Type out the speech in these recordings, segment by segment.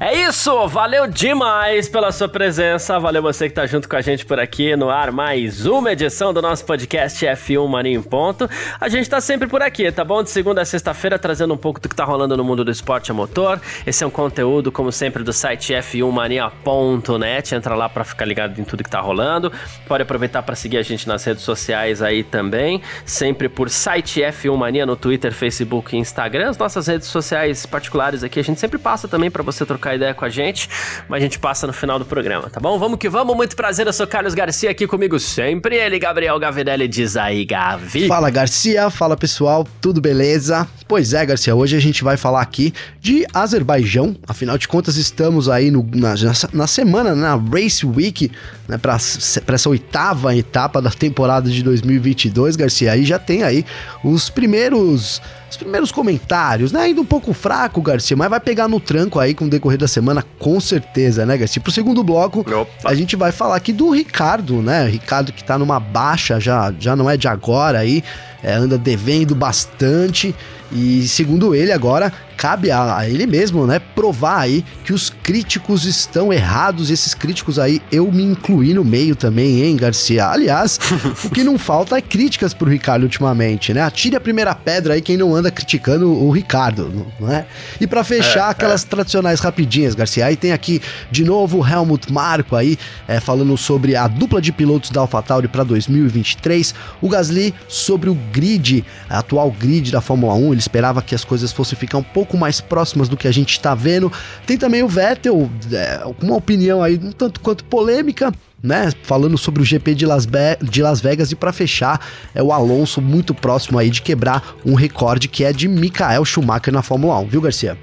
É isso, valeu demais pela sua presença, valeu você que tá junto com a gente por aqui no ar, mais uma edição do nosso podcast F1 Mania em Ponto. A gente tá sempre por aqui, tá bom? De segunda a sexta-feira trazendo um pouco do que tá rolando no mundo do esporte a motor. Esse é um conteúdo, como sempre, do site f1mania.net, entra lá para ficar ligado em tudo que tá rolando. Pode aproveitar para seguir a gente nas redes sociais aí também, sempre por site F1 Mania no Twitter, Facebook e Instagram. As nossas redes sociais particulares aqui a gente sempre passa também para você trocar trocar ideia com a gente, mas a gente passa no final do programa, tá bom? Vamos que vamos, muito prazer, eu sou Carlos Garcia aqui comigo sempre, ele, Gabriel Gavinelli, diz aí, Gavi. Fala Garcia, fala pessoal, tudo beleza? Pois é, Garcia, hoje a gente vai falar aqui de Azerbaijão, afinal de contas estamos aí no, na, na semana, na Race Week, né, para essa oitava etapa da temporada de 2022, Garcia, aí já tem aí os primeiros os primeiros comentários, né? Ainda um pouco fraco, Garcia, mas vai pegar no tranco aí com o decorrer da semana, com certeza, né, Garcia? Pro segundo bloco, Opa. a gente vai falar aqui do Ricardo, né? Ricardo que tá numa baixa, já, já não é de agora aí, é, anda devendo bastante. E segundo ele, agora cabe a, ele mesmo, né, provar aí que os críticos estão errados. E esses críticos aí, eu me incluí no meio também, hein, Garcia? Aliás, o que não falta é críticas pro Ricardo ultimamente, né? Atire a primeira pedra aí quem não anda criticando o Ricardo, não é? E para fechar, é, aquelas é. tradicionais rapidinhas, Garcia, aí tem aqui de novo o Helmut Marko aí, é, falando sobre a dupla de pilotos da AlphaTauri para 2023, o Gasly sobre o grid, a atual grid da Fórmula 1, ele esperava que as coisas fossem ficar um pouco mais próximas do que a gente está vendo. Tem também o Vettel, é, com uma opinião aí um tanto quanto polêmica, né, falando sobre o GP de Las, Be de Las Vegas e para fechar é o Alonso muito próximo aí de quebrar um recorde que é de Michael Schumacher na Fórmula 1, viu, Garcia?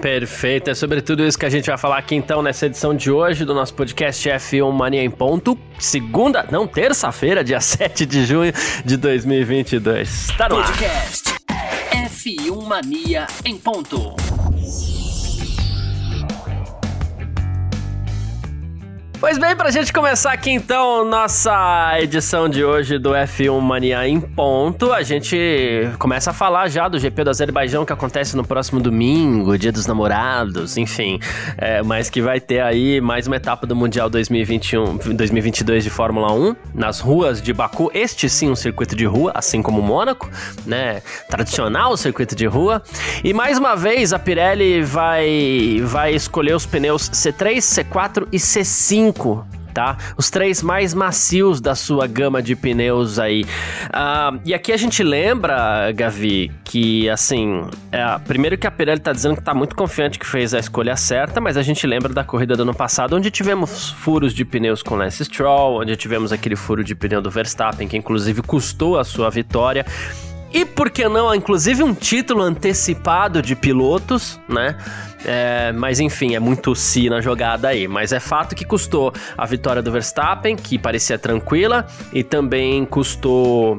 Perfeito, é sobre tudo isso que a gente vai falar aqui então nessa edição de hoje do nosso podcast F1 Mania em Ponto. Segunda, não, terça-feira, dia 7 de junho de 2022. Tá no podcast. Ar. F1 Mania em ponto. Pois bem, pra gente começar aqui então nossa edição de hoje do F1 Mania em ponto, a gente começa a falar já do GP do Azerbaijão que acontece no próximo domingo, Dia dos Namorados, enfim, é, mas que vai ter aí mais uma etapa do Mundial 2021, 2022 de Fórmula 1 nas ruas de Baku. Este sim um circuito de rua, assim como Mônaco, né? Tradicional circuito de rua. E mais uma vez a Pirelli vai vai escolher os pneus C3, C4 e C5 5 tá? Os três mais macios da sua gama de pneus aí. Uh, e aqui a gente lembra, Gavi, que assim, é, primeiro que a Pirelli tá dizendo que tá muito confiante que fez a escolha certa, mas a gente lembra da corrida do ano passado, onde tivemos furos de pneus com Lance Stroll, onde tivemos aquele furo de pneu do Verstappen, que inclusive custou a sua vitória. E por que não, inclusive um título antecipado de pilotos, né? É, mas enfim, é muito si na jogada aí. Mas é fato que custou a vitória do Verstappen, que parecia tranquila, e também custou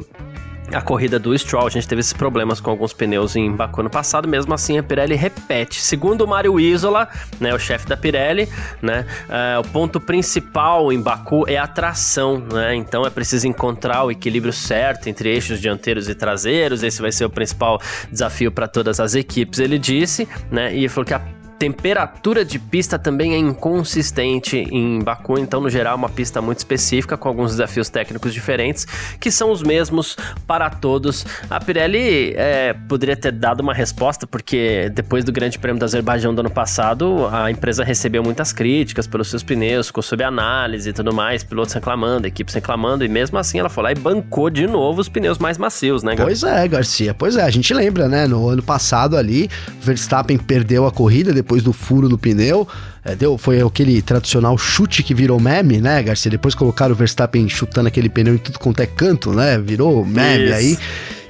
a corrida do Stroll, a gente teve esses problemas com alguns pneus em Baku no passado, mesmo assim a Pirelli repete. Segundo o Mário Isola, né, o chefe da Pirelli, né, uh, o ponto principal em Baku é a tração, né, então é preciso encontrar o equilíbrio certo entre eixos dianteiros e traseiros, esse vai ser o principal desafio para todas as equipes, ele disse, né, e falou que a temperatura de pista também é inconsistente em Baku, então, no geral, é uma pista muito específica, com alguns desafios técnicos diferentes, que são os mesmos para todos. A Pirelli é, poderia ter dado uma resposta, porque depois do Grande Prêmio do Azerbaijão do ano passado, a empresa recebeu muitas críticas pelos seus pneus, ficou sob análise e tudo mais, pilotos reclamando, equipes reclamando, e mesmo assim ela foi lá e bancou de novo os pneus mais macios, né, Gar Pois é, Garcia, pois é, a gente lembra, né, no ano passado ali, Verstappen perdeu a corrida depois depois do furo no pneu. É, deu, foi aquele tradicional chute que virou meme, né, Garcia? Depois colocaram o Verstappen chutando aquele pneu em tudo quanto é canto, né? Virou meme Isso. aí.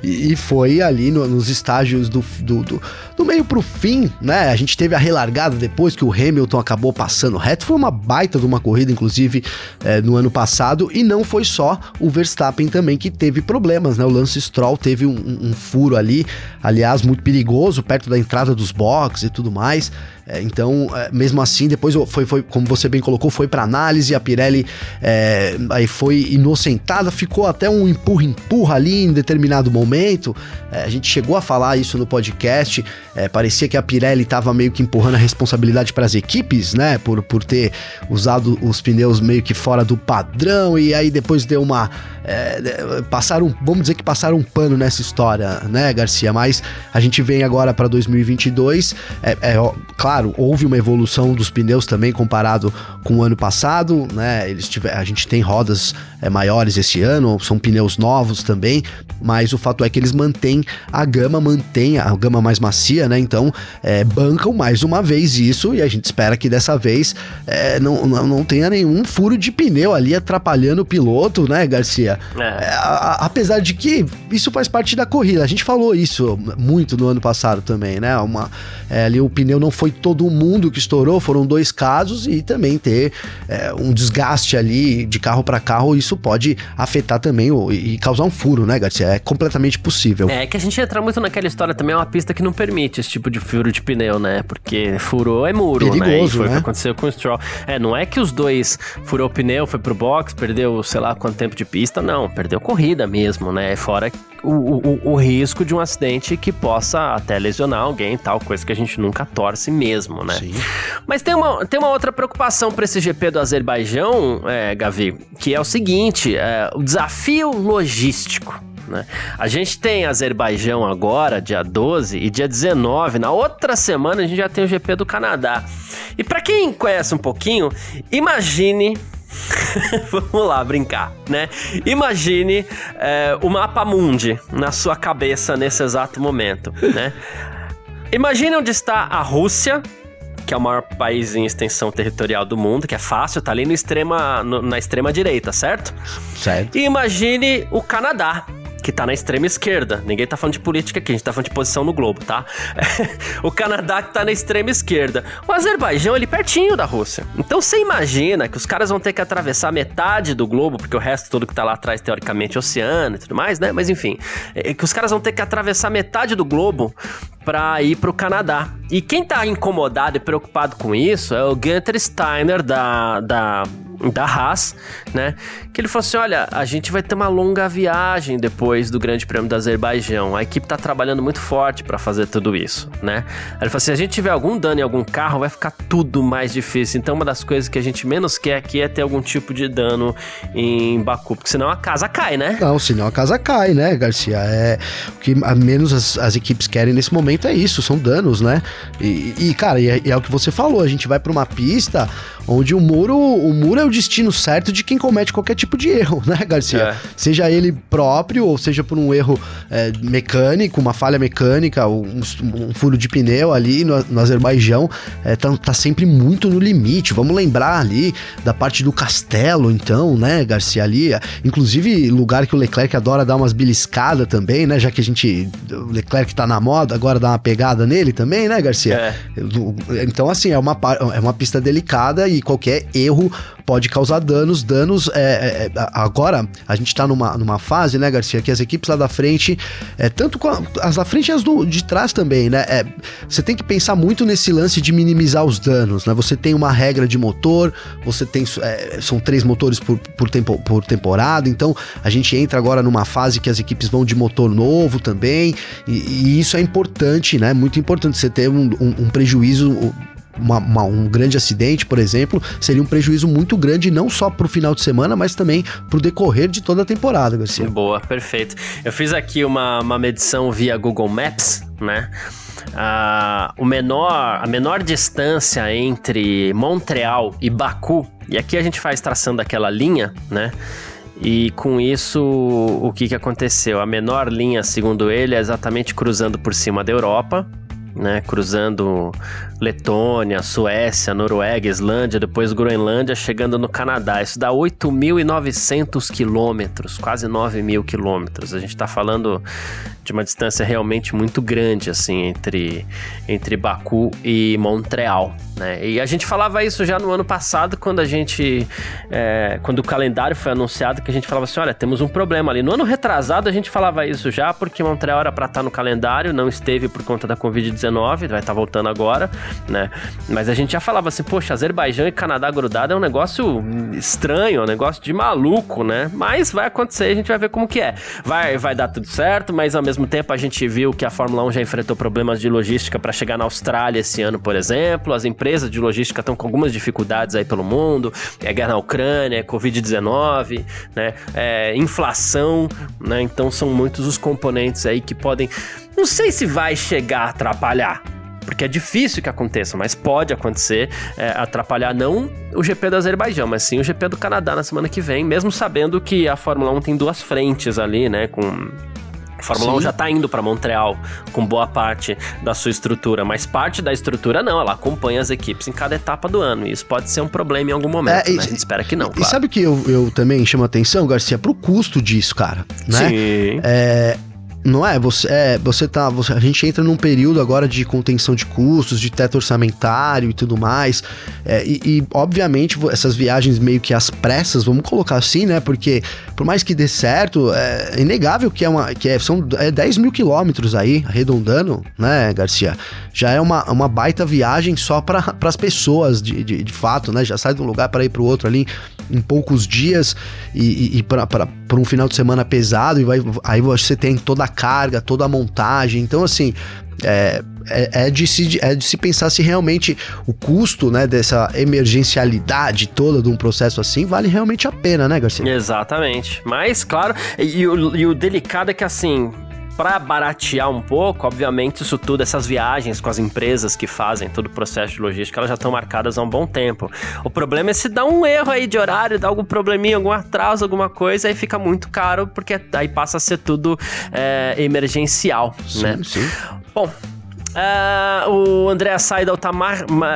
E, foi ali no, nos estágios do, do, do, do meio pro fim, né? A gente teve a relargada depois que o Hamilton acabou passando reto. Foi uma baita de uma corrida, inclusive, é, no ano passado. E não foi só o Verstappen também que teve problemas, né? O Lance Stroll teve um, um furo ali, aliás, muito perigoso, perto da entrada dos boxes e tudo mais. É, então, é, mesmo assim, depois foi, foi, como você bem colocou, foi para análise. A Pirelli é, aí foi inocentada, ficou até um empurra-empurra ali em determinado momento. É, a gente chegou a falar isso no podcast. É, parecia que a Pirelli estava meio que empurrando a responsabilidade para as equipes, né? Por, por ter usado os pneus meio que fora do padrão. E aí depois deu uma. É, passaram, vamos dizer que passaram um pano nessa história, né, Garcia? Mas a gente vem agora para 2022. É, é, claro claro, houve uma evolução dos pneus também comparado com o ano passado, né? Eles tiver, a gente tem rodas é, maiores esse ano, são pneus novos também, mas o fato é que eles mantêm a gama, mantêm a gama mais macia, né? Então é, bancam mais uma vez isso e a gente espera que dessa vez é, não, não, não, tenha nenhum furo de pneu ali atrapalhando o piloto, né, Garcia? É. é. A, a, apesar de que isso faz parte da corrida, a gente falou isso muito no ano passado também, né? Uma, é, ali o pneu não foi todo mundo que estourou, foram dois casos e também ter é, um desgaste ali de carro para carro, isso pode afetar também o, e causar um furo, né, Garcia? É completamente possível. É que a gente entra muito naquela história também, é uma pista que não permite esse tipo de furo de pneu, né? Porque furou é muro, Perigoso, né? E foi né? o que aconteceu com o Stroll. É, não é que os dois furou o pneu, foi pro box, perdeu sei lá quanto tempo de pista, não, perdeu corrida mesmo, né? Fora o, o, o risco de um acidente que possa até lesionar alguém, tal coisa que a gente nunca torce mesmo, né? Sim. Mas tem uma, tem uma outra preocupação para esse GP do Azerbaijão, é, Gavi, que é o seguinte: é, o desafio logístico. Né? A gente tem Azerbaijão agora, dia 12, e dia 19, na outra semana a gente já tem o GP do Canadá. E para quem conhece um pouquinho, imagine Vamos lá brincar, né? Imagine é, o mapa mundi na sua cabeça nesse exato momento, né? Imagine onde está a Rússia, que é o maior país em extensão territorial do mundo, que é fácil, tá ali no extrema, no, na extrema direita, certo? Certo. E imagine o Canadá, que tá na extrema esquerda. Ninguém tá falando de política aqui, a gente tá falando de posição no globo, tá? o Canadá que tá na extrema esquerda. O Azerbaijão, ele pertinho da Rússia. Então você imagina que os caras vão ter que atravessar metade do globo, porque o resto todo que tá lá atrás, teoricamente, é oceano e tudo mais, né? Mas enfim, é que os caras vão ter que atravessar metade do globo para ir para o Canadá. E quem tá incomodado e preocupado com isso é o Gunter Steiner da, da da Haas, né? Que ele falou assim: olha, a gente vai ter uma longa viagem depois do Grande Prêmio do Azerbaijão. A equipe tá trabalhando muito forte para fazer tudo isso, né? Ele falou assim: se a gente tiver algum dano em algum carro, vai ficar tudo mais difícil. Então, uma das coisas que a gente menos quer aqui é ter algum tipo de dano em Baku, porque senão a casa cai, né? Não, senão a casa cai, né, Garcia? É o que a menos as, as equipes querem nesse momento é isso, são danos, né? E, e cara, e é, e é o que você falou, a gente vai para uma pista onde o muro, o muro é o destino certo de quem comete qualquer tipo de erro, né, Garcia? É. Seja ele próprio, ou seja por um erro é, mecânico, uma falha mecânica, um, um, furo de pneu ali no, no Azerbaijão, é, tá, tá, sempre muito no limite. Vamos lembrar ali da parte do castelo, então, né, Garcia, ali. Inclusive, lugar que o Leclerc adora dar umas beliscadas também, né, já que a gente, o Leclerc tá na moda, agora dá uma pegada nele também, né, Garcia? É. Então, assim, é uma, é uma pista delicada e qualquer erro pode causar danos. Danos. É, é, é agora, a gente tá numa, numa fase, né, Garcia, que as equipes lá da frente, é, tanto a, as da frente e as do, de trás também, né? É, você tem que pensar muito nesse lance de minimizar os danos, né? Você tem uma regra de motor, você tem. É, são três motores por, por, tempo, por temporada, então a gente entra agora numa fase que as equipes vão de motor novo também, e, e isso é importante, né? Muito importante você ter um, um, um prejuízo uma, uma, um grande acidente, por exemplo, seria um prejuízo muito grande, não só para o final de semana, mas também para o decorrer de toda a temporada, Garcia. Boa, perfeito. Eu fiz aqui uma, uma medição via Google Maps, né? Ah, o menor, a menor distância entre Montreal e Baku, e aqui a gente faz traçando aquela linha, né? E com isso, o que, que aconteceu? A menor linha, segundo ele, é exatamente cruzando por cima da Europa, né, cruzando Letônia, Suécia, Noruega, Islândia, depois Groenlândia, chegando no Canadá. Isso dá 8.900 quilômetros, quase 9 mil quilômetros. A gente está falando de uma distância realmente muito grande, assim, entre, entre Baku e Montreal, né? E a gente falava isso já no ano passado, quando a gente... É, quando o calendário foi anunciado, que a gente falava assim, olha, temos um problema ali. No ano retrasado, a gente falava isso já, porque Montreal era para estar no calendário, não esteve por conta da Covid-19, vai estar voltando agora, né? Mas a gente já falava assim, poxa, Azerbaijão e Canadá grudado é um negócio estranho, é um negócio de maluco, né? Mas vai acontecer, a gente vai ver como que é. Vai, vai dar tudo certo, mas ao mesmo tempo, a gente viu que a Fórmula 1 já enfrentou problemas de logística para chegar na Austrália esse ano, por exemplo. As empresas de logística estão com algumas dificuldades aí pelo mundo. É guerra na Ucrânia, é Covid-19, né? É inflação, né? Então são muitos os componentes aí que podem. Não sei se vai chegar a atrapalhar, porque é difícil que aconteça, mas pode acontecer, é, atrapalhar não o GP do Azerbaijão, mas sim o GP do Canadá na semana que vem, mesmo sabendo que a Fórmula 1 tem duas frentes ali, né, com a Fórmula Sim. 1 já está indo para Montreal com boa parte da sua estrutura, mas parte da estrutura não, ela acompanha as equipes em cada etapa do ano. E isso pode ser um problema em algum momento, é, e, né? A gente espera que não. E sabe o que eu, eu também chamo atenção, Garcia, pro custo disso, cara? Né? Sim. É, não é? Você, é, você tá. Você, a gente entra num período agora de contenção de custos, de teto orçamentário e tudo mais. É, e, e, obviamente, essas viagens meio que às pressas, vamos colocar assim, né? Porque, por mais que dê certo, é inegável que, é uma, que é, são é 10 mil quilômetros aí, arredondando, né, Garcia? Já é uma, uma baita viagem só para as pessoas, de, de, de, fato, né? Já sai de um lugar para ir para o outro ali em poucos dias e, e, e para um final de semana pesado, e vai, aí você tem toda a carga, toda a montagem. Então, assim, é, é, é, de se, é de se pensar se realmente o custo né, dessa emergencialidade toda de um processo assim vale realmente a pena, né, Garcia? Exatamente. Mas, claro, e, o, e o delicado é que, assim, para baratear um pouco, obviamente, isso tudo, essas viagens com as empresas que fazem todo o processo de logística, elas já estão marcadas há um bom tempo. O problema é se dá um erro aí de horário, dá algum probleminha, algum atraso, alguma coisa, aí fica muito caro, porque aí passa a ser tudo é, emergencial, sim, né? Sim. Bom, Uh, o André Seidel tá,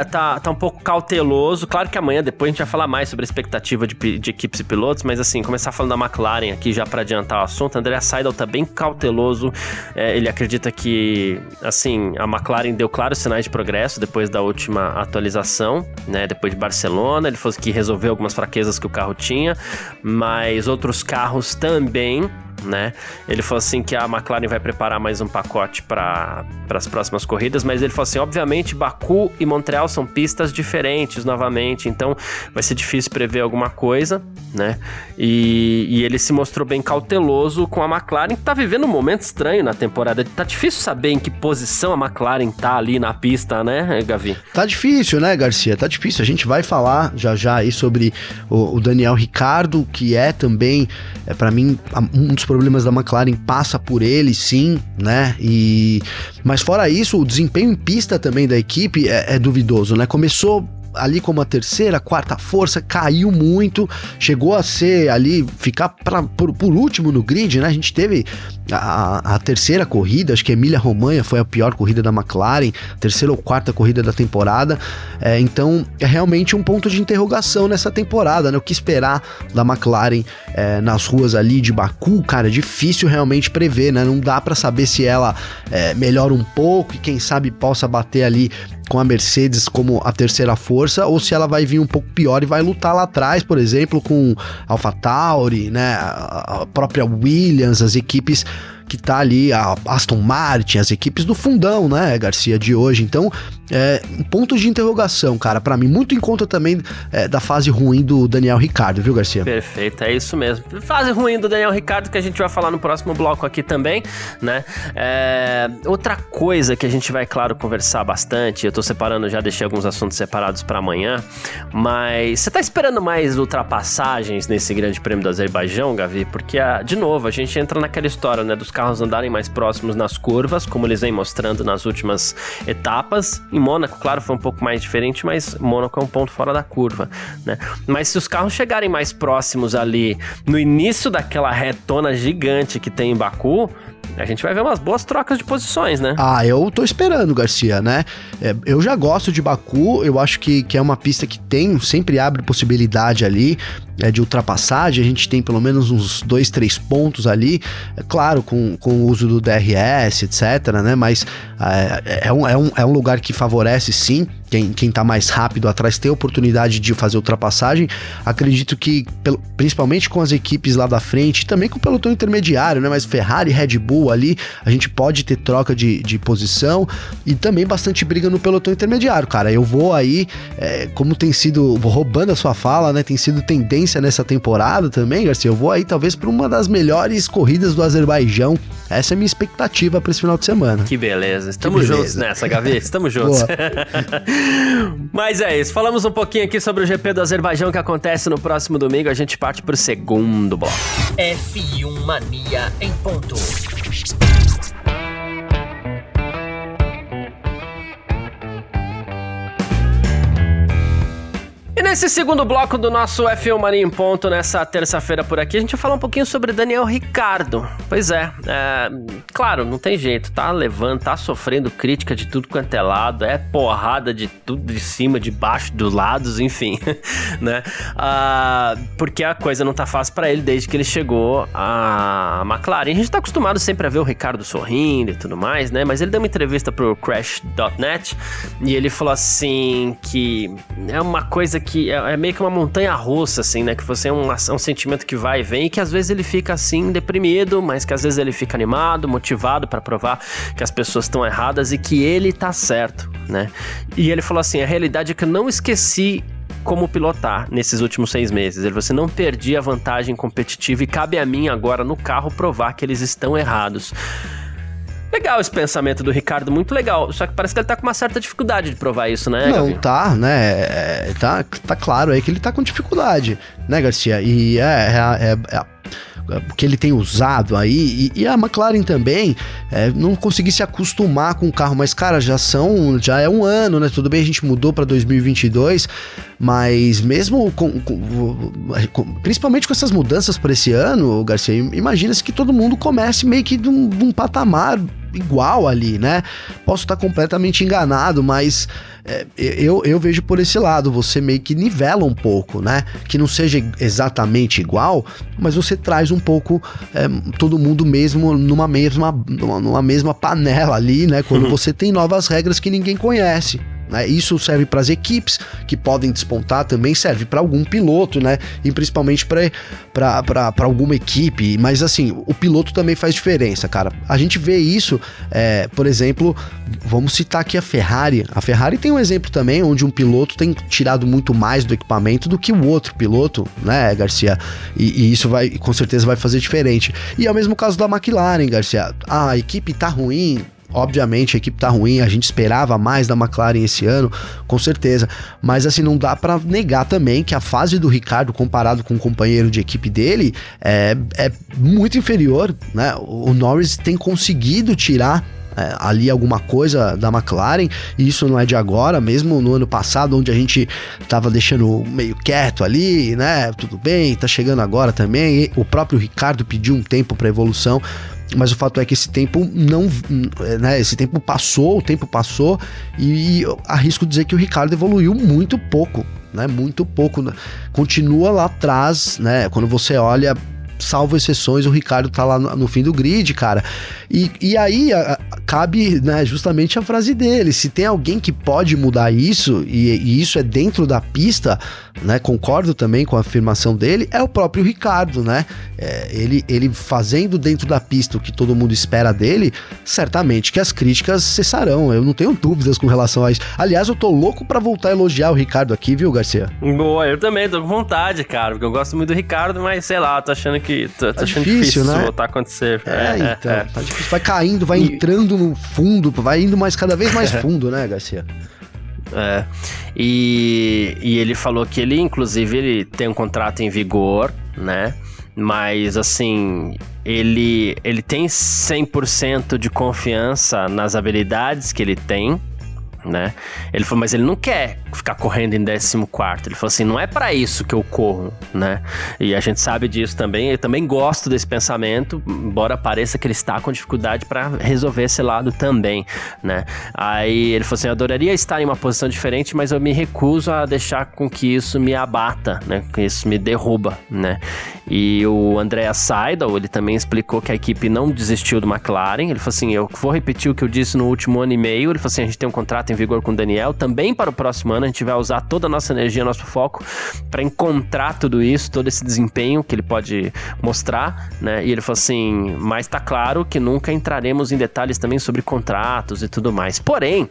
tá, tá um pouco cauteloso. Claro que amanhã, depois, a gente vai falar mais sobre a expectativa de, de equipes e pilotos, mas assim, começar falando da McLaren aqui já para adiantar o assunto. André Seidel tá bem cauteloso. É, ele acredita que, assim, a McLaren deu claros sinais de progresso depois da última atualização, né? Depois de Barcelona. Ele falou que resolveu algumas fraquezas que o carro tinha, mas outros carros também né? Ele falou assim que a McLaren vai preparar mais um pacote para as próximas corridas, mas ele falou assim: obviamente, Baku e Montreal são pistas diferentes novamente, então vai ser difícil prever alguma coisa, né? E, e ele se mostrou bem cauteloso com a McLaren, que tá vivendo um momento estranho na temporada. Tá difícil saber em que posição a McLaren tá ali na pista, né, Gavi? Tá difícil, né, Garcia? Tá difícil. A gente vai falar já já aí sobre o, o Daniel Ricardo, que é também, é, para mim, um dos problemas da McLaren passa por ele, sim, né? E mas fora isso, o desempenho em pista também da equipe é, é duvidoso, né? Começou ali como a terceira, quarta força, caiu muito, chegou a ser ali, ficar pra, por, por último no grid, né? A gente teve a, a terceira corrida, acho que Emília Romanha foi a pior corrida da McLaren, terceira ou quarta corrida da temporada. É, então é realmente um ponto de interrogação nessa temporada, né? O que esperar da McLaren é, nas ruas ali de Baku, cara, difícil realmente prever, né? Não dá para saber se ela é, melhora um pouco e quem sabe possa bater ali com a Mercedes como a terceira força ou se ela vai vir um pouco pior e vai lutar lá atrás, por exemplo, com AlphaTauri, né, a própria Williams, as equipes que tá ali, a Aston Martin, as equipes do fundão, né, Garcia, de hoje. Então, é ponto de interrogação, cara, para mim, muito em conta também é, da fase ruim do Daniel Ricardo, viu, Garcia? Perfeito, é isso mesmo. Fase ruim do Daniel Ricardo que a gente vai falar no próximo bloco aqui também, né? É, outra coisa que a gente vai, claro, conversar bastante, eu tô separando, já deixei alguns assuntos separados para amanhã, mas você tá esperando mais ultrapassagens nesse grande prêmio do Azerbaijão, Gavi? Porque, ah, de novo, a gente entra naquela história, né, dos carros andarem mais próximos nas curvas, como eles vêm mostrando nas últimas etapas. Em Mônaco, claro, foi um pouco mais diferente, mas Mônaco é um ponto fora da curva, né? Mas se os carros chegarem mais próximos ali no início daquela retona gigante que tem em Baku, a gente vai ver umas boas trocas de posições, né? Ah, eu tô esperando, Garcia, né? É, eu já gosto de Baku, eu acho que, que é uma pista que tem, sempre abre possibilidade ali é, de ultrapassagem, a gente tem pelo menos uns dois, três pontos ali, é claro, com, com o uso do DRS, etc, né? Mas é, é, um, é, um, é um lugar que favorece sim quem, quem tá mais rápido atrás ter oportunidade de fazer ultrapassagem. Acredito que, principalmente com as equipes lá da frente, também com o pelotão intermediário, né? Mas Ferrari, Red Bull ali, a gente pode ter troca de, de posição e também bastante briga no pelotão intermediário, cara. Eu vou aí, é, como tem sido, vou roubando a sua fala, né? Tem sido tendência nessa temporada também, Garcia. Eu vou aí talvez para uma das melhores corridas do Azerbaijão. Essa é a minha expectativa para esse final de semana. Que beleza. Estamos beleza. juntos nessa, Gavi. Estamos juntos. Mas é isso. Falamos um pouquinho aqui sobre o GP do Azerbaijão que acontece no próximo domingo. A gente parte pro segundo bloco. F1 Mania em ponto. E nesse segundo bloco do nosso F1 Mania em Ponto, nessa terça-feira por aqui, a gente vai falar um pouquinho sobre Daniel Ricardo. Pois é, é, claro, não tem jeito, tá levando, tá sofrendo crítica de tudo quanto é lado, é porrada de tudo de cima, de baixo, dos lados, enfim, né? Ah, porque a coisa não tá fácil para ele desde que ele chegou à McLaren. A gente tá acostumado sempre a ver o Ricardo sorrindo e tudo mais, né? Mas ele deu uma entrevista pro Crash.net e ele falou assim que é uma coisa que é, é, meio que uma montanha russa, assim, né? Que você é um, é um sentimento que vai e vem e que às vezes ele fica assim, deprimido, mas que às vezes ele fica animado, motivado para provar que as pessoas estão erradas e que ele tá certo, né? E ele falou assim: a realidade é que eu não esqueci como pilotar nesses últimos seis meses. Ele você não perdi a vantagem competitiva e cabe a mim agora no carro provar que eles estão errados. Legal esse pensamento do Ricardo, muito legal. Só que parece que ele tá com uma certa dificuldade de provar isso, né? Não, Gabi? tá, né? É, tá, tá claro aí que ele tá com dificuldade, né, Garcia? E é, é, é, é que ele tem usado aí, e, e a McLaren também, é, não consegui se acostumar com o carro, mas cara, já são, já é um ano, né? Tudo bem, a gente mudou para 2022, mas mesmo com, com, com, principalmente com essas mudanças para esse ano, Garcia, imagina-se que todo mundo comece meio que de um, de um patamar igual ali, né? Posso estar completamente enganado, mas é, eu, eu vejo por esse lado, você meio que nivela um pouco, né? Que não seja exatamente igual, mas você traz um pouco é, todo mundo mesmo numa mesma, numa mesma panela ali, né? Quando uhum. você tem novas regras que ninguém conhece. Né? Isso serve para as equipes que podem despontar, também serve para algum piloto, né? E principalmente para alguma equipe. Mas assim, o piloto também faz diferença, cara. A gente vê isso, é, por exemplo, vamos citar aqui a Ferrari. A Ferrari tem um exemplo também onde um piloto tem tirado muito mais do equipamento do que o outro piloto, né, Garcia? E, e isso vai, com certeza, vai fazer diferente. E é o mesmo caso da McLaren, Garcia. A equipe tá ruim, Obviamente a equipe tá ruim, a gente esperava mais da McLaren esse ano, com certeza. Mas assim, não dá para negar também que a fase do Ricardo comparado com o companheiro de equipe dele é, é muito inferior, né? O Norris tem conseguido tirar é, ali alguma coisa da McLaren, e isso não é de agora, mesmo no ano passado, onde a gente tava deixando meio quieto ali, né? Tudo bem, tá chegando agora também. O próprio Ricardo pediu um tempo para evolução, mas o fato é que esse tempo não, né, esse tempo passou, o tempo passou e arrisco dizer que o Ricardo evoluiu muito pouco, né, muito pouco, continua lá atrás, né, quando você olha salvo exceções, o Ricardo tá lá no, no fim do grid, cara. E, e aí a, cabe né, justamente a frase dele: se tem alguém que pode mudar isso, e, e isso é dentro da pista, né? Concordo também com a afirmação dele, é o próprio Ricardo, né? É, ele, ele fazendo dentro da pista o que todo mundo espera dele, certamente que as críticas cessarão. Eu não tenho dúvidas com relação a isso. Aliás, eu tô louco para voltar a elogiar o Ricardo aqui, viu, Garcia? Boa, eu também tô com vontade, cara, porque eu gosto muito do Ricardo, mas sei lá, tô achando que. Tô, tô tá achando difícil, difícil né? voltar a acontecer. É, é então. É. Tá difícil. Vai caindo, vai e... entrando no fundo, vai indo mais cada vez mais fundo, né, Garcia? É. E, e ele falou que ele, inclusive, ele tem um contrato em vigor, né? Mas, assim, ele, ele tem 100% de confiança nas habilidades que ele tem, né? Ele falou, mas ele não quer ficar correndo em 14. Ele falou assim: não é para isso que eu corro, né? E a gente sabe disso também. Eu também gosto desse pensamento, embora pareça que ele está com dificuldade para resolver esse lado também, né? Aí ele falou assim: eu adoraria estar em uma posição diferente, mas eu me recuso a deixar com que isso me abata, né? Que isso me derruba, né? E o Andrea Seidel, ele também explicou que a equipe não desistiu do McLaren. Ele falou assim: eu vou repetir o que eu disse no último ano e meio. Ele falou assim: a gente tem um contrato em vigor com o Daniel. Também para o próximo ano, a gente vai usar toda a nossa energia, nosso foco para encontrar tudo isso, todo esse desempenho que ele pode mostrar, né? E ele falou assim: mas tá claro que nunca entraremos em detalhes também sobre contratos e tudo mais. Porém,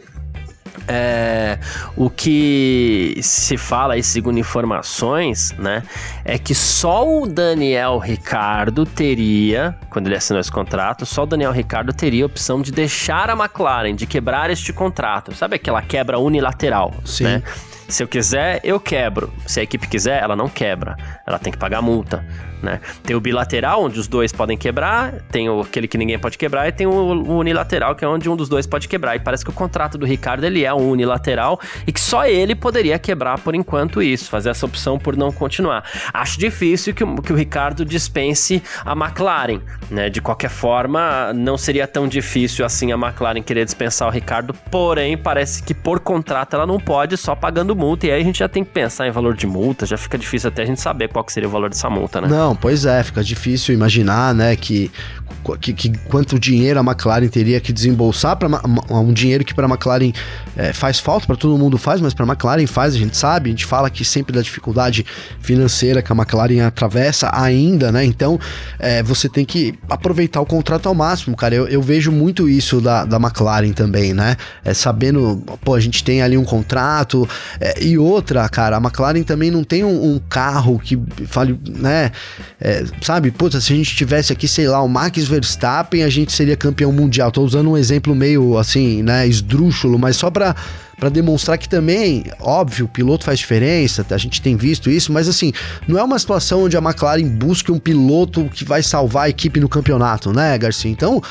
é, o que se fala aí, segundo informações, né, é que só o Daniel Ricardo teria, quando ele assinou esse contrato, só o Daniel Ricardo teria a opção de deixar a McLaren, de quebrar este contrato. Sabe aquela quebra unilateral, Sim. né? Se eu quiser, eu quebro. Se a equipe quiser, ela não quebra. Ela tem que pagar multa né? Tem o bilateral, onde os dois podem quebrar, tem aquele que ninguém pode quebrar, e tem o, o, unilateral, que é onde um dos dois pode quebrar. E parece que o contrato do Ricardo ele é um unilateral e que só ele poderia quebrar por enquanto isso, fazer essa opção por não continuar. Acho difícil que, que o Ricardo dispense a McLaren, né? De qualquer forma, não seria tão difícil assim a McLaren querer dispensar o Ricardo, porém, parece que por contrato ela não pode, só pagando multa, e aí a gente já tem que pensar em valor de multa, já fica difícil até a gente saber qual que seria o valor dessa multa, né? Não, pois é, fica difícil imaginar, né, que, que, que quanto dinheiro a McLaren teria que desembolsar para um dinheiro que para a McLaren é, faz falta, para todo mundo faz, mas para a McLaren faz, a gente sabe, a gente fala que sempre da dificuldade financeira que a McLaren atravessa ainda, né? Então é, você tem que aproveitar o contrato ao máximo, cara. Eu, eu vejo muito isso da, da McLaren também, né? É, sabendo, pô, a gente tem ali um contrato é, e outra, cara, a McLaren também não tem um, um carro que fale, né? É, sabe, puta, se a gente tivesse aqui, sei lá, o Max Verstappen, a gente seria campeão mundial. Tô usando um exemplo meio assim, né, esdrúxulo, mas só pra para demonstrar que também, óbvio, o piloto faz diferença, a gente tem visto isso, mas assim, não é uma situação onde a McLaren busca um piloto que vai salvar a equipe no campeonato, né, Garcia? Então,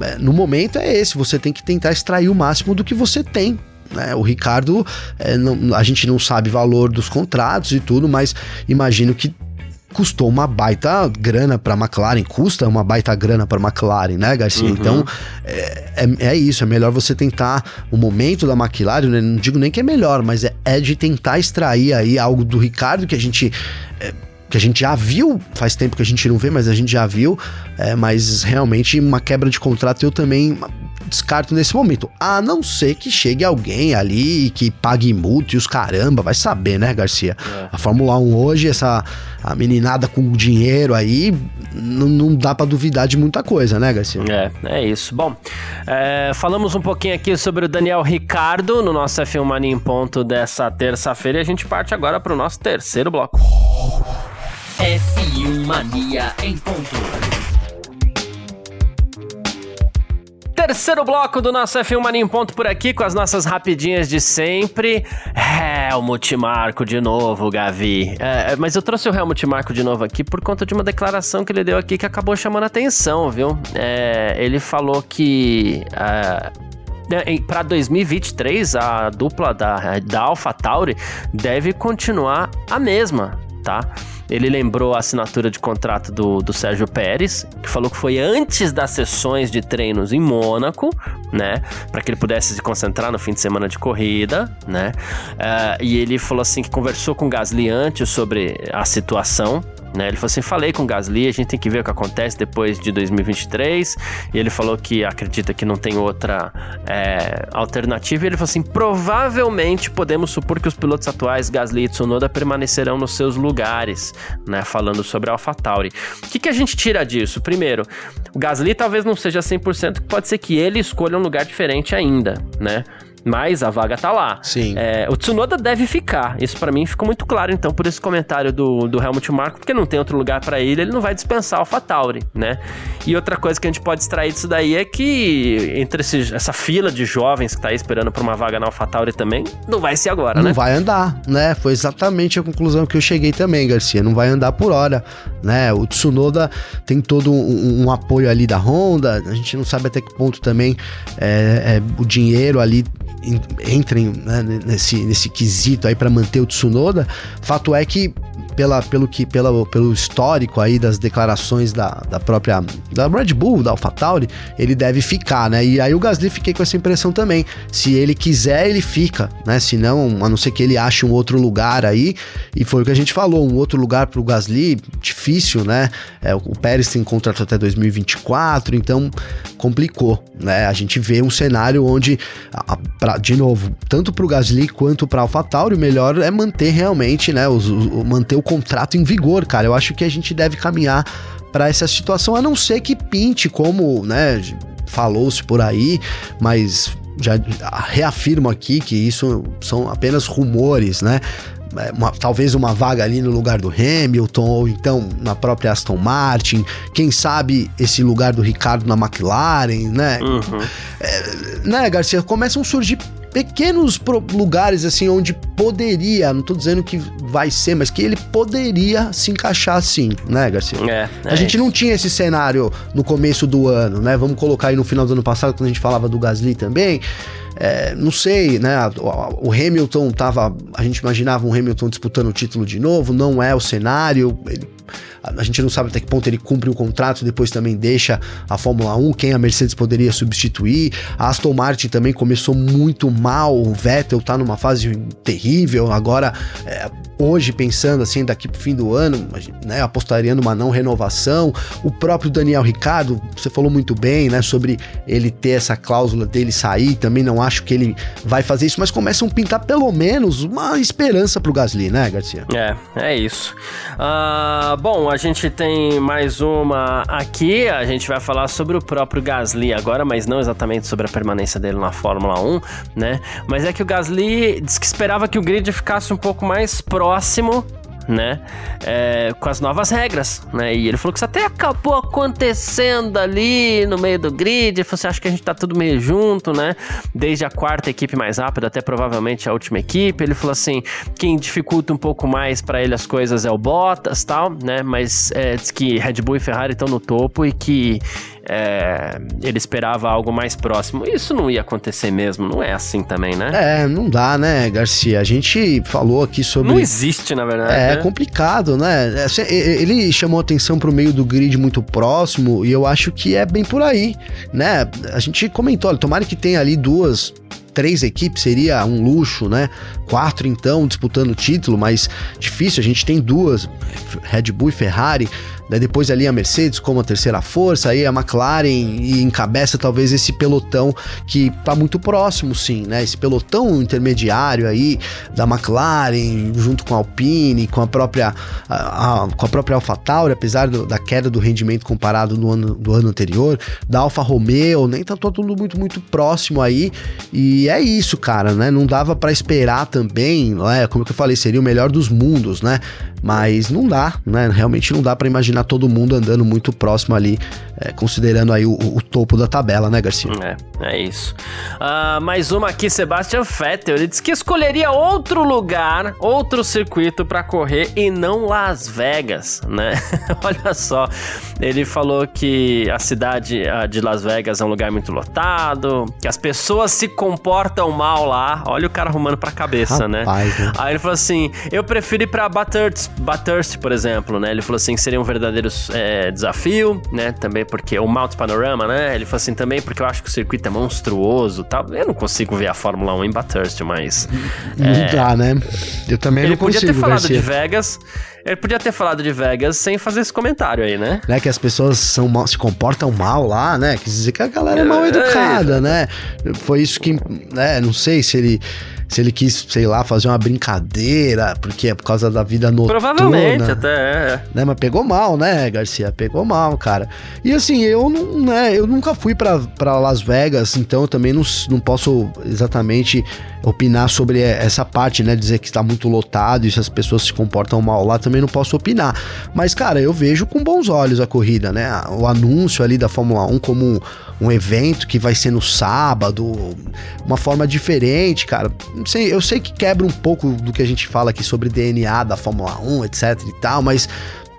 é, no momento é esse, você tem que tentar extrair o máximo do que você tem né? O Ricardo, é, não, a gente não sabe valor dos contratos e tudo, mas imagino que custou uma baita grana para McLaren, custa uma baita grana para McLaren, né, Garcia? Uhum. Então é, é, é, isso, é melhor você tentar o momento da McLaren, né? não digo nem que é melhor, mas é, é de tentar extrair aí algo do Ricardo que a gente é, que a gente já viu, faz tempo que a gente não vê, mas a gente já viu, é, mas realmente uma quebra de contrato eu também descarto nesse momento. A não ser que chegue alguém ali que pague multa e os caramba, vai saber, né, Garcia? É. A Fórmula 1 hoje, essa a meninada com dinheiro aí, não, não dá para duvidar de muita coisa, né, Garcia? É, é isso. Bom, é, falamos um pouquinho aqui sobre o Daniel Ricardo no nosso F1 Mania em ponto dessa terça-feira e a gente parte agora para o nosso terceiro bloco. F1 Mania em ponto. Terceiro bloco do nosso F1 Mania em Ponto por aqui, com as nossas rapidinhas de sempre. Helmut Marco de novo, Gavi. É, mas eu trouxe o Helmut Marco de novo aqui por conta de uma declaração que ele deu aqui que acabou chamando a atenção, viu? É, ele falou que... Uh, para 2023 a dupla da, da AlphaTauri deve continuar a mesma, tá? Ele lembrou a assinatura de contrato do, do Sérgio Pérez, que falou que foi antes das sessões de treinos em Mônaco, né? Para que ele pudesse se concentrar no fim de semana de corrida, né? Uh, e ele falou assim que conversou com o Gasly antes sobre a situação né? Ele falou assim: falei com o Gasly, a gente tem que ver o que acontece depois de 2023. E ele falou que acredita que não tem outra é, alternativa. E ele falou assim: provavelmente podemos supor que os pilotos atuais, Gasly e Tsunoda, permanecerão nos seus lugares, né? Falando sobre a AlphaTauri. O que, que a gente tira disso? Primeiro, o Gasly talvez não seja 100%, pode ser que ele escolha um lugar diferente ainda, né? Mas a vaga tá lá. Sim. É, o Tsunoda deve ficar. Isso para mim ficou muito claro, então, por esse comentário do, do Helmut Marko, porque não tem outro lugar para ele, ele não vai dispensar o Fatauri, né? E outra coisa que a gente pode extrair disso daí é que entre esse, essa fila de jovens que tá aí esperando por uma vaga na AlphaTauri também, não vai ser agora, não né? Não vai andar, né? Foi exatamente a conclusão que eu cheguei também, Garcia. Não vai andar por hora, né? O Tsunoda tem todo um, um apoio ali da Honda, a gente não sabe até que ponto também é, é, o dinheiro ali entrem né, nesse, nesse quesito aí para manter o Tsunoda. Fato é que pela, pelo que pela, pelo histórico aí das declarações da, da própria da Red Bull, da AlphaTauri, ele deve ficar, né? E aí o Gasly fiquei com essa impressão também. Se ele quiser, ele fica, né? Se não, a não ser que ele ache um outro lugar aí, e foi o que a gente falou, um outro lugar pro Gasly, difícil, né? É, o Pérez tem contrato até 2024, então complicou, né? A gente vê um cenário onde, a, pra, de novo, tanto pro Gasly quanto pra AlphaTauri, o melhor é manter realmente, né? Os, o, manter o contrato em vigor, cara. Eu acho que a gente deve caminhar para essa situação, a não ser que pinte, como, né, falou-se por aí, mas já reafirmo aqui que isso são apenas rumores, né? É, uma, talvez uma vaga ali no lugar do Hamilton, ou então na própria Aston Martin, quem sabe esse lugar do Ricardo na McLaren, né? Uhum. É, né, Garcia? Começam a surgir pequenos lugares assim onde poderia, não tô dizendo que vai ser, mas que ele poderia se encaixar assim, né, Garcia? É, é a gente isso. não tinha esse cenário no começo do ano, né? Vamos colocar aí no final do ano passado, quando a gente falava do Gasly também. É, não sei, né? O, Hamilton tava. A gente imaginava um Hamilton disputando o título de novo, não é o cenário. Ele a gente não sabe até que ponto ele cumpre o contrato, depois também deixa a Fórmula 1, quem a Mercedes poderia substituir. A Aston Martin também começou muito mal, o Vettel tá numa fase terrível, agora é, hoje pensando assim, daqui pro fim do ano, né, apostaria numa não renovação. O próprio Daniel Ricardo, você falou muito bem, né, sobre ele ter essa cláusula dele sair, também não acho que ele vai fazer isso, mas começam a pintar pelo menos uma esperança pro Gasly, né, Garcia? É, é isso. Uh, bom, a gente tem mais uma aqui, a gente vai falar sobre o próprio Gasly agora, mas não exatamente sobre a permanência dele na Fórmula 1, né? Mas é que o Gasly disse que esperava que o grid ficasse um pouco mais próximo né? É, com as novas regras, né? E ele falou que isso até acabou acontecendo ali no meio do grid. Falou assim: acho que a gente tá tudo meio junto, né? Desde a quarta equipe mais rápida até provavelmente a última equipe. Ele falou assim: quem dificulta um pouco mais para ele as coisas é o Bottas tal, né? Mas é, diz que Red Bull e Ferrari estão no topo e que é, ele esperava algo mais próximo. Isso não ia acontecer mesmo, não é assim também, né? É, não dá, né, Garcia? A gente falou aqui sobre. Não existe, na verdade. É, é complicado, né? Assim, ele chamou atenção pro meio do grid muito próximo e eu acho que é bem por aí, né? A gente comentou, olha, tomara que tenha ali duas três equipes seria um luxo, né? Quatro então disputando o título, mas difícil. A gente tem duas, Red Bull e Ferrari. Daí depois ali a Mercedes como a terceira força, aí a McLaren e encabeça talvez esse pelotão que tá muito próximo, sim, né? Esse pelotão intermediário aí da McLaren, junto com a Alpine, com a própria, a, a, com a própria AlphaTauri, apesar do, da queda do rendimento comparado no ano, do ano anterior, da Alfa Romeo, nem tá tudo muito, muito próximo aí. E é isso, cara, né? Não dava para esperar também, né? Como que eu falei, seria o melhor dos mundos, né? Mas não dá, né? Realmente não dá para imaginar todo mundo andando muito próximo ali, é, considerando aí o, o, topo da tabela, né, Garcia? É, é isso. Uh, mais uma aqui, Sebastian Vettel. Ele disse que escolheria outro lugar, outro circuito para correr e não Las Vegas, né? Olha só, ele falou que a cidade de Las Vegas é um lugar muito lotado, que as pessoas se comportam mal lá. Olha o cara arrumando pra cabeça, né? Rapaz, né? né? Aí ele falou assim: eu prefiro ir pra Bathurst, Bathurst, por exemplo, né? Ele falou assim que seria um verdadeiro é, desafio, né? Também porque o Mount Panorama, né? Ele falou assim também porque eu acho que o circuito é monstruoso, tal. Eu não consigo ver a Fórmula 1 em Bathurst, mas não é... dá, né? Eu também não consigo. Ele podia ter falado Garcia. de Vegas. Ele podia ter falado de Vegas sem fazer esse comentário aí, né? Né, que as pessoas são mal, se comportam mal lá, né? Quer dizer que a galera é mal é, educada, é, né? Foi isso que, né? Não sei se ele se ele quis, sei lá, fazer uma brincadeira, porque é por causa da vida noturna. Provavelmente, até é. Né? Mas pegou mal, né, Garcia? Pegou mal, cara. E assim, eu não, né, eu nunca fui para Las Vegas, então eu também não, não posso exatamente opinar sobre essa parte, né? Dizer que está muito lotado e se as pessoas se comportam mal lá, também não posso opinar. Mas, cara, eu vejo com bons olhos a corrida, né? O anúncio ali da Fórmula 1 como um evento que vai ser no sábado, uma forma diferente, cara. Não sei, eu sei que quebra um pouco do que a gente fala aqui sobre DNA da Fórmula 1, etc e tal, mas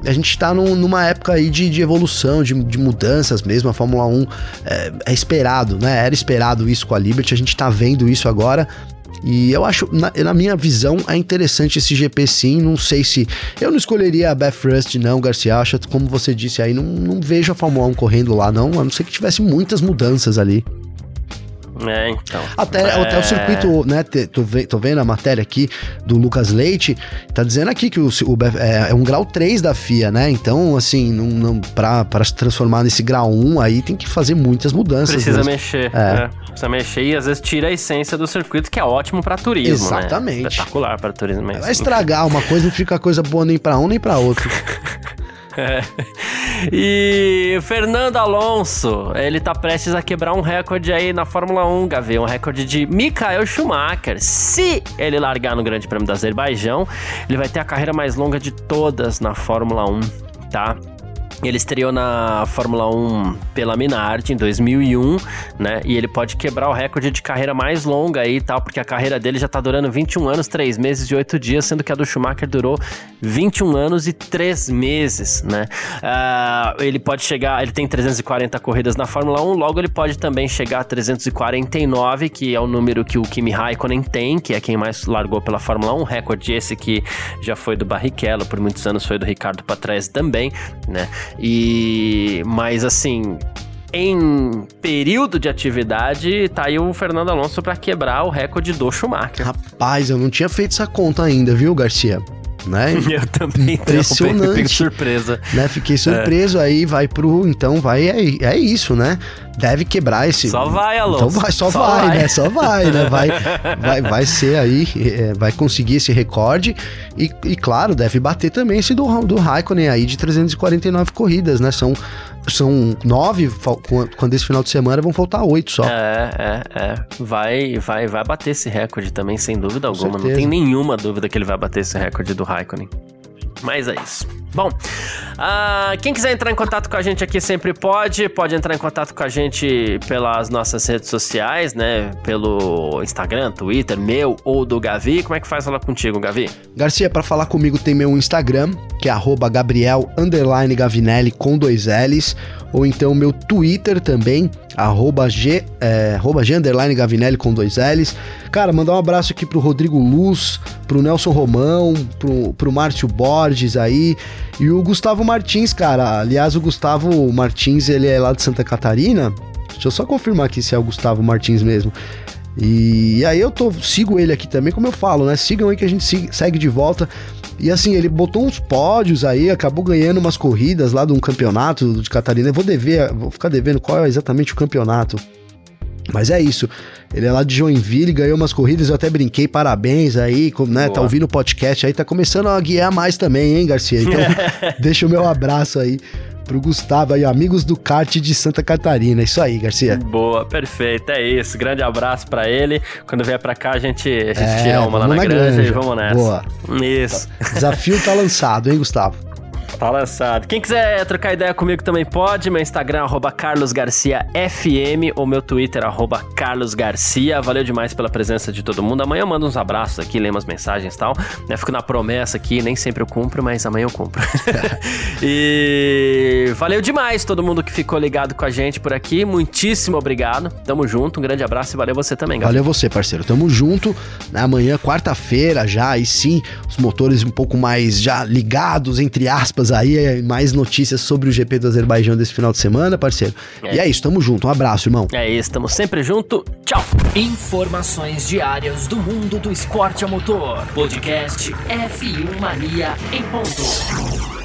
a gente está num, numa época aí de, de evolução, de, de, mudanças mesmo. A Fórmula 1 é, é, esperado, né? Era esperado isso com a Liberty, a gente está vendo isso agora. E eu acho, na, na, minha visão, é interessante esse GP sim. Não sei se. Eu não escolheria a Beth Rust, não, Garcia. Acho, como você disse aí, não, não vejo a Fórmula 1 correndo lá, não. A não ser que tivesse muitas mudanças ali. É, então. Até, é... até o circuito, né? Tô, tô vendo a matéria aqui do Lucas Leite, tá dizendo aqui que o, o é, é, um grau 3 da FIA, né? Então, assim, não, não, pra, pra se transformar nesse grau 1 aí tem que fazer muitas mudanças. Precisa mesmo. mexer. É. é. Precisa mexer e às vezes tira a essência do circuito, que é ótimo pra turismo. Né? Exatamente. Né? Espetacular pra turismo. Mas, Vai estragar uma coisa, não fica coisa boa nem pra um nem pra outro. E Fernando Alonso, ele tá prestes a quebrar um recorde aí na Fórmula 1, Gavi, um recorde de Michael Schumacher. Se ele largar no Grande Prêmio do Azerbaijão, ele vai ter a carreira mais longa de todas na Fórmula 1, tá? Ele estreou na Fórmula 1 pela Minardi em 2001, né? E ele pode quebrar o recorde de carreira mais longa aí e tal, porque a carreira dele já tá durando 21 anos, 3 meses e 8 dias, sendo que a do Schumacher durou 21 anos e 3 meses, né? Uh, ele pode chegar, ele tem 340 corridas na Fórmula 1, logo ele pode também chegar a 349, que é o número que o Kimi Raikkonen tem, que é quem mais largou pela Fórmula 1, recorde esse que já foi do Barrichello, por muitos anos foi do Ricardo Patrese também, né? E mas assim, em período de atividade, tá aí o Fernando Alonso para quebrar o recorde do Schumacher. Rapaz, eu não tinha feito essa conta ainda, viu, Garcia? Né? Eu também impressionante. Fiquei surpresa. Né? Fiquei surpreso é. aí, vai pro, então vai é, é isso, né? Deve quebrar esse. Só vai, Alonso. Então vai, só, só vai, vai, né? Só vai, né? Vai, vai, vai ser aí, é, vai conseguir esse recorde e, e, claro, deve bater também esse do, do Raikkonen aí de 349 corridas, né? São são nove, quando esse final de semana vão faltar oito só. É, é, é. Vai, vai, vai bater esse recorde também, sem dúvida alguma. Não tem nenhuma dúvida que ele vai bater esse recorde do Raikkonen. Mas é isso. Bom, uh, quem quiser entrar em contato com a gente aqui sempre pode. Pode entrar em contato com a gente pelas nossas redes sociais, né? Pelo Instagram, Twitter, meu ou do Gavi. Como é que faz falar contigo, Gavi? Garcia, para falar comigo tem meu Instagram, que é Gabriel Gavinelli com dois L's ou então meu Twitter também, arroba G, é, arroba G Gavinelli com dois L's. Cara, mandar um abraço aqui pro Rodrigo Luz, pro Nelson Romão, pro, pro Márcio Borges aí, e o Gustavo Martins, cara. Aliás, o Gustavo Martins, ele é lá de Santa Catarina. Deixa eu só confirmar aqui se é o Gustavo Martins mesmo. E aí eu tô, sigo ele aqui também, como eu falo, né? Sigam aí que a gente segue de volta. E assim, ele botou uns pódios aí, acabou ganhando umas corridas lá de um campeonato de Catarina. Eu vou dever, vou ficar devendo qual é exatamente o campeonato. Mas é isso. Ele é lá de Joinville, ganhou umas corridas, eu até brinquei, parabéns aí, né? Boa. Tá ouvindo o podcast aí, tá começando a guiar mais também, hein, Garcia? Então, deixa o meu abraço aí pro Gustavo aí, amigos do kart de Santa Catarina. Isso aí, Garcia. Boa, perfeito. É isso. Grande abraço para ele. Quando vier para cá, a gente, a gente é, tira uma lá na, na granja, granja, e vamos nessa. Boa. Isso. Desafio tá lançado, hein, Gustavo? Tá lançado. Quem quiser trocar ideia comigo também pode. Meu Instagram, arroba carlosgarciafm, ou meu Twitter, arroba carlosgarcia. Valeu demais pela presença de todo mundo. Amanhã eu mando uns abraços aqui, leio umas mensagens e tal. Né, fico na promessa aqui, nem sempre eu cumpro, mas amanhã eu cumpro. e valeu demais todo mundo que ficou ligado com a gente por aqui. Muitíssimo obrigado. Tamo junto. Um grande abraço e valeu você também, galera. Valeu você, parceiro. Tamo junto. Amanhã, quarta-feira, já, aí sim, os motores um pouco mais já ligados, entre aspas aí, é mais notícias sobre o GP do Azerbaijão desse final de semana, parceiro. É. E é isso, tamo junto. Um abraço, irmão. É isso, tamo sempre junto. Tchau. Informações diárias do mundo do esporte a motor. Podcast F1 Mania em ponto.